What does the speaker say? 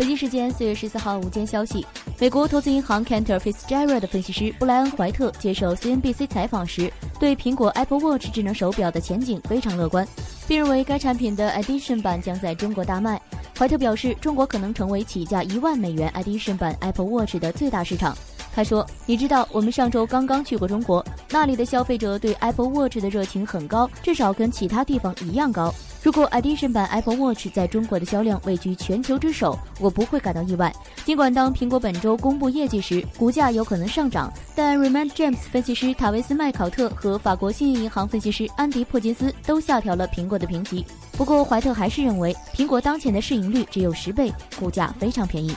北京时间四月十四号午间消息，美国投资银行 Cantor Fitzgerald 分析师布莱恩·怀特接受 CNBC 采访时，对苹果 Apple Watch 智能手表的前景非常乐观，并认为该产品的 Edition 版将在中国大卖。怀特表示，中国可能成为起价一万美元 Edition 版 Apple Watch 的最大市场。他说：“你知道，我们上周刚刚去过中国，那里的消费者对 Apple Watch 的热情很高，至少跟其他地方一样高。”如果 Edition 版 Apple Watch 在中国的销量位居全球之首，我不会感到意外。尽管当苹果本周公布业绩时，股价有可能上涨，但 Raymond James 分析师塔维斯麦考特和法国信业银行分析师安迪珀金斯都下调了苹果的评级。不过，怀特还是认为苹果当前的市盈率只有十倍，股价非常便宜。